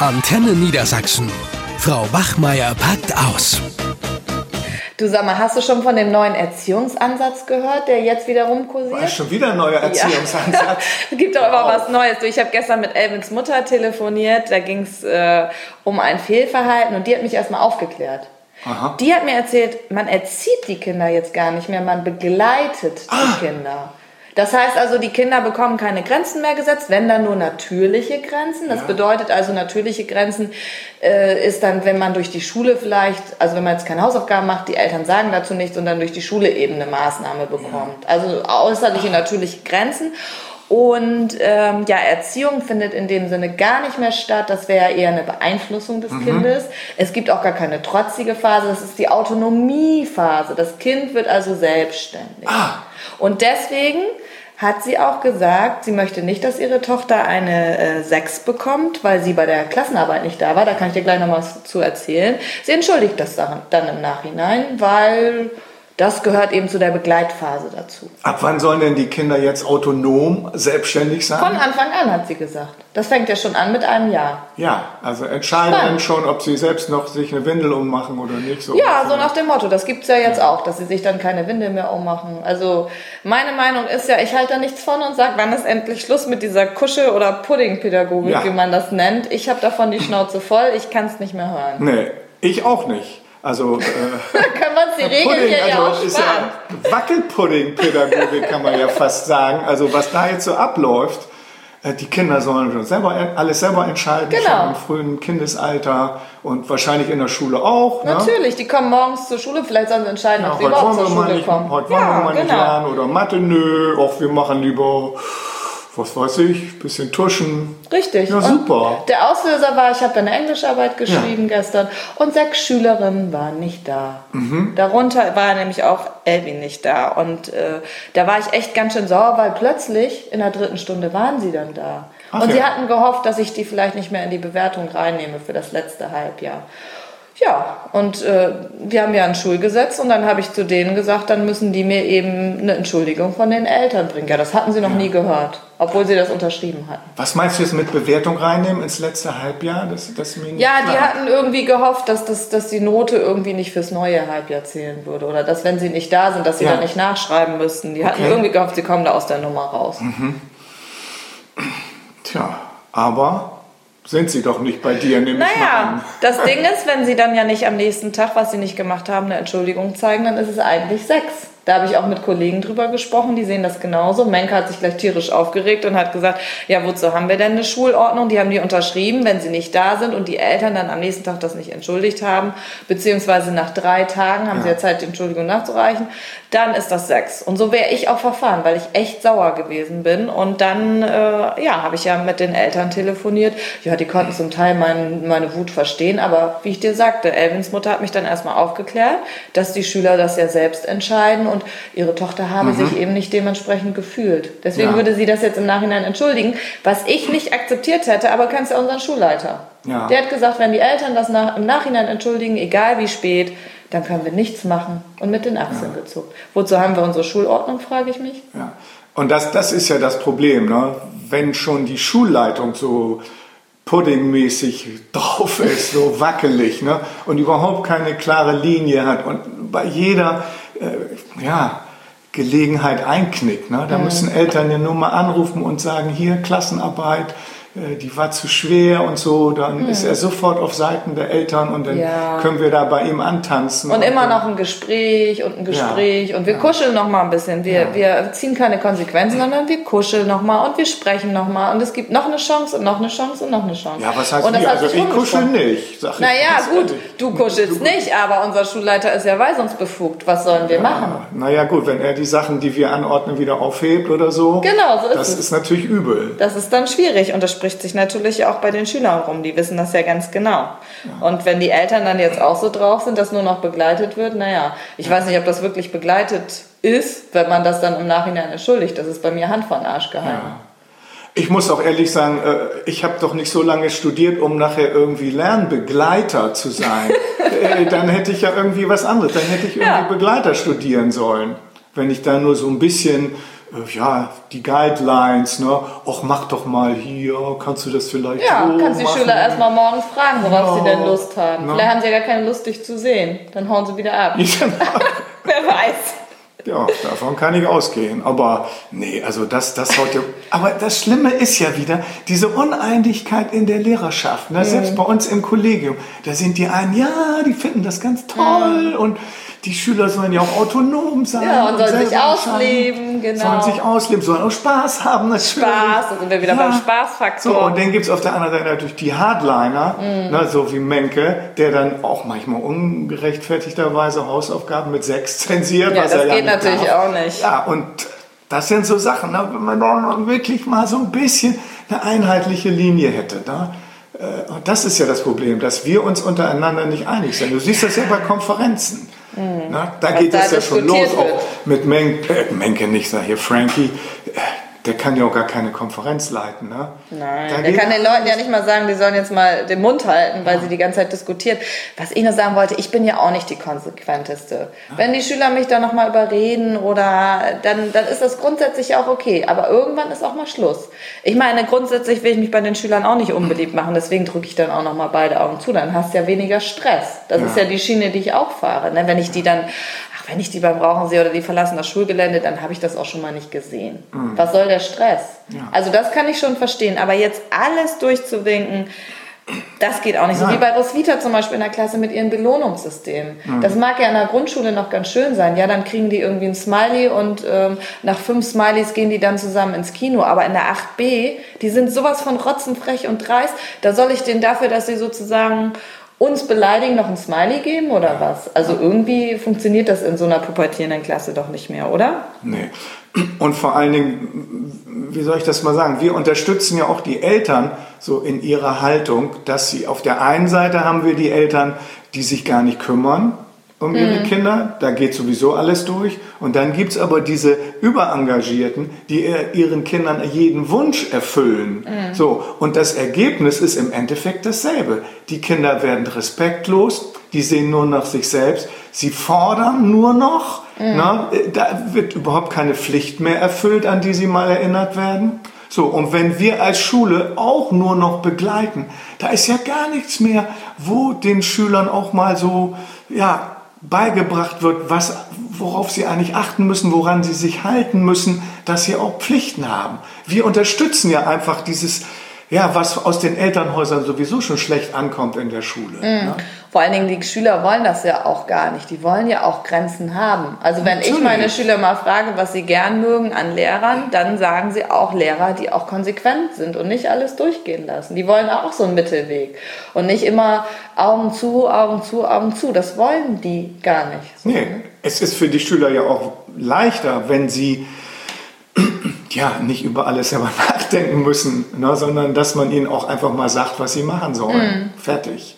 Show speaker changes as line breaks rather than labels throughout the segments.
Antenne Niedersachsen. Frau Wachmeier packt aus.
Du sag mal, hast du schon von dem neuen Erziehungsansatz gehört, der jetzt wieder rumkursiert?
Was, schon wieder ein neuer Erziehungsansatz?
Ja. es gibt doch immer was Neues. Du, ich habe gestern mit Elvins Mutter telefoniert, da ging es äh, um ein Fehlverhalten und die hat mich erstmal aufgeklärt. Aha. Die hat mir erzählt, man erzieht die Kinder jetzt gar nicht mehr, man begleitet die ah. Kinder. Das heißt also, die Kinder bekommen keine Grenzen mehr gesetzt, wenn dann nur natürliche Grenzen. Das ja. bedeutet also, natürliche Grenzen äh, ist dann, wenn man durch die Schule vielleicht, also wenn man jetzt keine Hausaufgaben macht, die Eltern sagen dazu nichts und dann durch die Schule eben eine Maßnahme bekommt. Ja. Also äußerliche natürliche Grenzen. Und ähm, ja, Erziehung findet in dem Sinne gar nicht mehr statt. Das wäre eher eine Beeinflussung des mhm. Kindes. Es gibt auch gar keine trotzige Phase. Das ist die Autonomiephase. Das Kind wird also selbstständig. Ah. Und deswegen hat sie auch gesagt, sie möchte nicht, dass ihre Tochter eine äh, 6 bekommt, weil sie bei der Klassenarbeit nicht da war. Da kann ich dir gleich noch was zu erzählen. Sie entschuldigt das dann im Nachhinein, weil das gehört eben zu der Begleitphase dazu.
Ab wann sollen denn die Kinder jetzt autonom selbstständig sein?
Von Anfang an, hat sie gesagt. Das fängt ja schon an mit einem Jahr.
Ja, also entscheiden Spannend. schon, ob sie selbst noch sich eine Windel ummachen oder nicht.
So ja, so nach dem Motto. Das gibt es ja jetzt ja. auch, dass sie sich dann keine Windel mehr ummachen. Also meine Meinung ist ja, ich halte da nichts von und sage, wann ist endlich Schluss mit dieser Kuschel- oder Puddingpädagogik, ja. wie man das nennt. Ich habe davon die Schnauze voll, ich kann es nicht mehr hören.
Nee, ich auch nicht. Also äh,
wir uns die Regeln Pudding, hier also ja auch ist ja
Wackelpudding-Pädagogik kann man ja fast sagen. Also was da jetzt so abläuft, äh, die Kinder sollen schon selber alles selber entscheiden, genau. schon im frühen Kindesalter und wahrscheinlich in der Schule auch.
Ne? Natürlich, ne? die kommen morgens zur Schule, vielleicht sollen sie entscheiden, ja, ob sie überhaupt zur Schule
nicht,
kommen.
Heute wollen ja, wir mal genau. nicht lernen oder Mathe, nö, auch wir machen lieber was weiß ich, bisschen tuschen.
Richtig.
Ja, super.
Und der Auslöser war, ich habe eine Englischarbeit geschrieben ja. gestern und sechs Schülerinnen waren nicht da. Mhm. Darunter war nämlich auch Elvin nicht da. Und äh, da war ich echt ganz schön sauer, weil plötzlich in der dritten Stunde waren sie dann da. Ach und ja. sie hatten gehofft, dass ich die vielleicht nicht mehr in die Bewertung reinnehme für das letzte Halbjahr. Ja, und äh, wir haben ja ein Schulgesetz und dann habe ich zu denen gesagt, dann müssen die mir eben eine Entschuldigung von den Eltern bringen. Ja, das hatten sie noch ja. nie gehört, obwohl sie das unterschrieben hatten.
Was meinst du jetzt mit Bewertung reinnehmen ins letzte Halbjahr? Das, das
ja, die hatten irgendwie gehofft, dass, das, dass die Note irgendwie nicht fürs neue Halbjahr zählen würde oder dass, wenn sie nicht da sind, dass sie ja. dann nicht nachschreiben müssten. Die hatten irgendwie gehofft, sie kommen da aus der Nummer raus. Mhm.
Tja, aber sind sie doch nicht bei dir, nehme naja, ich mal an.
das Ding ist, wenn sie dann ja nicht am nächsten Tag, was sie nicht gemacht haben, eine Entschuldigung zeigen, dann ist es eigentlich sechs. Da habe ich auch mit Kollegen drüber gesprochen, die sehen das genauso. Menke hat sich gleich tierisch aufgeregt und hat gesagt, ja, wozu haben wir denn eine Schulordnung? Die haben die unterschrieben, wenn sie nicht da sind und die Eltern dann am nächsten Tag das nicht entschuldigt haben, beziehungsweise nach drei Tagen haben ja. sie ja Zeit, die Entschuldigung nachzureichen, dann ist das sechs. Und so wäre ich auch verfahren, weil ich echt sauer gewesen bin. Und dann, äh, ja, habe ich ja mit den Eltern telefoniert. Ja, die konnten zum Teil mein, meine Wut verstehen, aber wie ich dir sagte, Elvins Mutter hat mich dann erstmal aufgeklärt, dass die Schüler das ja selbst entscheiden und ihre Tochter habe mhm. sich eben nicht dementsprechend gefühlt. Deswegen ja. würde sie das jetzt im Nachhinein entschuldigen, was ich nicht akzeptiert hätte, aber kannst ja unseren Schulleiter. Ja. Der hat gesagt, wenn die Eltern das nach, im Nachhinein entschuldigen, egal wie spät, dann können wir nichts machen und mit den Achseln ja. gezuckt. Wozu haben wir unsere Schulordnung, frage ich mich.
Ja. Und das, das ist ja das Problem, ne? wenn schon die Schulleitung so puddingmäßig drauf ist, so wackelig ne? und überhaupt keine klare Linie hat und bei jeder äh, ja, Gelegenheit einknickt. Ne? Da mhm. müssen Eltern ja nur mal anrufen und sagen, hier Klassenarbeit, die war zu schwer und so, dann mhm. ist er sofort auf Seiten der Eltern und dann ja. können wir da bei ihm antanzen.
Und, und immer noch ein Gespräch und ein Gespräch ja. und wir ja. kuscheln noch mal ein bisschen. Wir, wir ziehen keine Konsequenzen, sondern wir kuscheln noch mal und wir sprechen noch mal und es gibt noch eine Chance und noch eine Chance und noch eine Chance.
Ja, was heißt und das Also ich kuschel nicht.
Sag naja, gut, du kuschelst du, nicht, aber unser Schulleiter ist ja weisungsbefugt. Was sollen wir machen?
Naja, gut, wenn er die Sachen, die wir anordnen, wieder aufhebt oder so.
Genau, so ist
das
es.
Das ist natürlich übel.
Das ist dann schwierig und das spricht sich natürlich auch bei den Schülern rum. Die wissen das ja ganz genau. Ja. Und wenn die Eltern dann jetzt auch so drauf sind, dass nur noch begleitet wird, naja, ich ja. weiß nicht, ob das wirklich begleitet ist, wenn man das dann im Nachhinein entschuldigt. Das ist bei mir Hand von Arsch gehalten. Ja.
Ich muss auch ehrlich sagen, äh, ich habe doch nicht so lange studiert, um nachher irgendwie Lernbegleiter zu sein. Äh, dann hätte ich ja irgendwie was anderes. Dann hätte ich irgendwie Begleiter studieren sollen. Wenn ich da nur so ein bisschen ja, die Guidelines, ne? Och, mach doch mal hier, kannst du das vielleicht
Ja,
so
kannst die
machen?
Schüler erstmal morgens fragen, worauf
Ja,
sie denn Lust haben.
ne?
Vielleicht haben sie ja gar keine Lust, dich zu sehen. Dann hauen sie wieder ab. Wer weiß.
Ja, davon kann ich ausgehen. Aber nee, also das, das haut ja. Aber das Schlimme ist ja wieder diese Uneinigkeit in der Lehrerschaft. Ne? Selbst bei uns im Kollegium, da sind die einen, ja, die finden das ganz toll und die Schüler sollen ja auch autonom sein.
Ja, und sollen sich ausleben, genau.
Sollen sich ausleben, sollen auch Spaß haben, natürlich.
Spaß, da sind wir wieder beim Spaßfaktor.
So, und dann gibt es auf der anderen Seite natürlich die Hardliner, ne, so wie Menke, der dann auch manchmal ungerechtfertigterweise Hausaufgaben mit sechs zensiert.
Ja,
was er ja nicht
natürlich
darf.
auch nicht.
Ja, und das sind so Sachen, ne, wenn man wirklich mal so ein bisschen eine einheitliche Linie hätte. Ne? Äh, Und das ist ja das Problem, dass wir uns untereinander nicht einig sind. Du siehst das ja bei Konferenzen. Ne? Da
Was
geht es ja schon los.
wird.
Auch mit Menke, äh, Menke nicht, sag hier Frankie. äh, Der kann ja auch gar keine Konferenz leiten. Ne?
Nein,
Da
der kann den Leuten ja nicht mal sagen, die sollen jetzt mal den Mund halten, weil sie die ganze Zeit diskutieren. Was ich nur sagen wollte, ich bin ja auch nicht die konsequenteste. Wenn die Schüler mich da nochmal überreden oder dann, dann ist das grundsätzlich auch okay. Aber irgendwann ist auch mal Schluss. Ich meine, grundsätzlich will ich mich bei den Schülern auch nicht unbeliebt machen, deswegen drücke ich dann auch nochmal beide Augen zu. Dann hast du ja weniger Stress. Das
Ja.
ist ja die Schiene, die ich auch fahre. Ne? Wenn ich die dann, wenn ich die beim Rauchen sehe oder die verlassen das Schulgelände, dann habe ich das auch schon mal nicht gesehen. Was soll der Stress? Also das kann ich schon verstehen. Aber jetzt alles durchzuwinken, das geht auch nicht. So wie bei Roswitha zum Beispiel in der Klasse mit ihren Belohnungssystemen. Das mag ja in der Grundschule noch ganz schön sein. Ja, dann kriegen die irgendwie ein Smiley und ähm, nach fünf Smileys gehen die dann zusammen ins Kino. Aber in der 8b, die sind sowas von rotzenfrech und dreist. Da soll ich denen dafür, dass sie sozusagen uns beleidigen, noch ein Smiley geben oder was? Also irgendwie funktioniert das in so einer pubertierenden Klasse doch nicht mehr, oder?
Nee. Und vor allen Dingen, wie soll ich das mal sagen, wir unterstützen ja auch die Eltern so in ihrer Haltung, dass sie auf der einen Seite haben wir die Eltern, die sich gar nicht kümmern um ihre Kinder, da geht sowieso alles durch. Und dann gibt's aber diese Überengagierten, die ihr- ihren Kindern jeden Wunsch erfüllen. So, und das Ergebnis ist im Endeffekt dasselbe. Die Kinder werden respektlos, die sehen nur nach sich selbst, sie fordern nur noch, na, da wird überhaupt keine Pflicht mehr erfüllt, an die sie mal erinnert werden. So, und wenn wir als Schule auch nur noch begleiten, da ist ja gar nichts mehr, wo den Schülern auch mal so, ja, beigebracht wird, was, worauf sie eigentlich achten müssen, woran sie sich halten müssen, dass sie auch Pflichten haben. Wir unterstützen ja einfach dieses, ja, was aus den Elternhäusern sowieso schon schlecht ankommt in der Schule. ne?
Vor allen Dingen, die Schüler wollen das ja auch gar nicht. Die wollen ja auch Grenzen haben. Also wenn ich
Natürlich.
meine Schüler mal frage, was sie gern mögen an Lehrern, dann sagen sie auch Lehrer, die auch konsequent sind und nicht alles durchgehen lassen. Die wollen auch so einen Mittelweg. Und nicht immer Augen zu, Augen zu, Augen zu. Das wollen die gar nicht.
Nee, es ist für die Schüler ja auch leichter, wenn sie ja nicht über alles selber nachdenken müssen, ne, sondern dass man ihnen auch einfach mal sagt, was sie machen sollen. Fertig.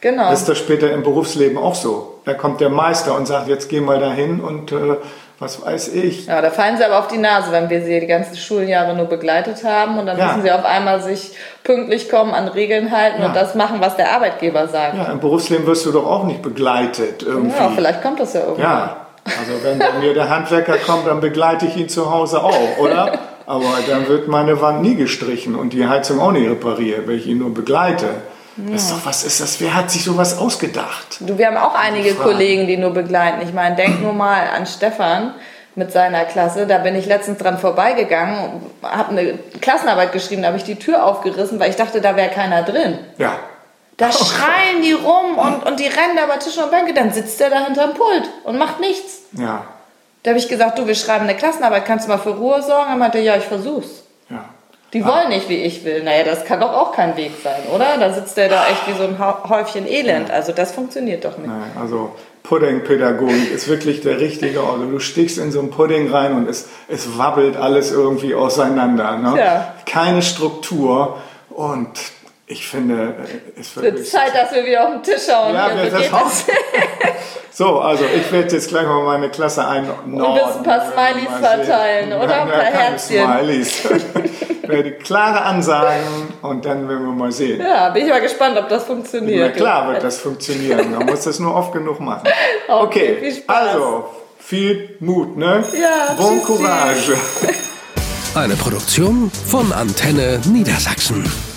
Genau.
Das ist das später im Berufsleben auch so. Da kommt der Meister und sagt, jetzt geh mal dahin und äh, was weiß ich.
Ja, da fallen sie aber auf die Nase, wenn wir sie die ganzen Schuljahre nur begleitet haben und dann
Ja.
müssen sie auf einmal sich pünktlich kommen, an Regeln halten
Ja.
und das machen, was der Arbeitgeber sagt.
Ja, im Berufsleben wirst du doch auch nicht begleitet irgendwie.
Ja, vielleicht kommt das ja irgendwann.
Ja, also wenn bei mir der Handwerker kommt, dann begleite ich ihn zu Hause auch, oder? Aber dann wird meine Wand nie gestrichen und die Heizung auch nicht repariert, wenn ich ihn nur begleite. Das ist doch, was ist das? Wer hat sich sowas ausgedacht?
Du, wir haben auch einige
Fragen.
Kollegen, die nur begleiten. Ich meine, denk nur mal an Stefan mit seiner Klasse. Da bin ich letztens dran vorbeigegangen, habe eine Klassenarbeit geschrieben, da habe ich die Tür aufgerissen, weil ich dachte, da wäre keiner drin.
Ja.
Da schreien die rum und, und die rennen da über Tische und Bänke. Dann sitzt der da hinterm Pult und macht nichts.
Ja.
Da habe ich gesagt, du, wir schreiben eine Klassenarbeit, kannst du mal für Ruhe sorgen? Er meinte, ja, ich versuch's.
Ja.
Die wollen nicht, wie ich will. Naja, das kann doch auch kein Weg sein, oder? Da sitzt der da echt wie so ein Häufchen Elend. Also das funktioniert doch nicht.
Nein, also Puddingpädagogik ist wirklich der richtige Ort. Du stichst in so einen Pudding rein und es, es wabbelt alles irgendwie auseinander. Ne?
Ja.
Keine Struktur und ich finde, es wird
Zeit, dass wir wieder auf den Tisch schauen.
Ja, wir
so
das auch. So, also ich werde jetzt gleich mal meine Klasse einordnen.
Und wirst ein paar Smileys verteilen, oder? Ein paar Herzchen.
Smileys. ich werde klare Ansagen und dann werden wir mal sehen.
Ja, bin ich mal gespannt, ob das
Na
funktioniert.
klar wird das funktionieren. Man muss das nur oft genug machen.
Okay,
Okay,
viel Spaß.
also viel Mut, ne?
Ja,
Bon
tschüssi.
Courage.
Eine Produktion von Antenne Niedersachsen.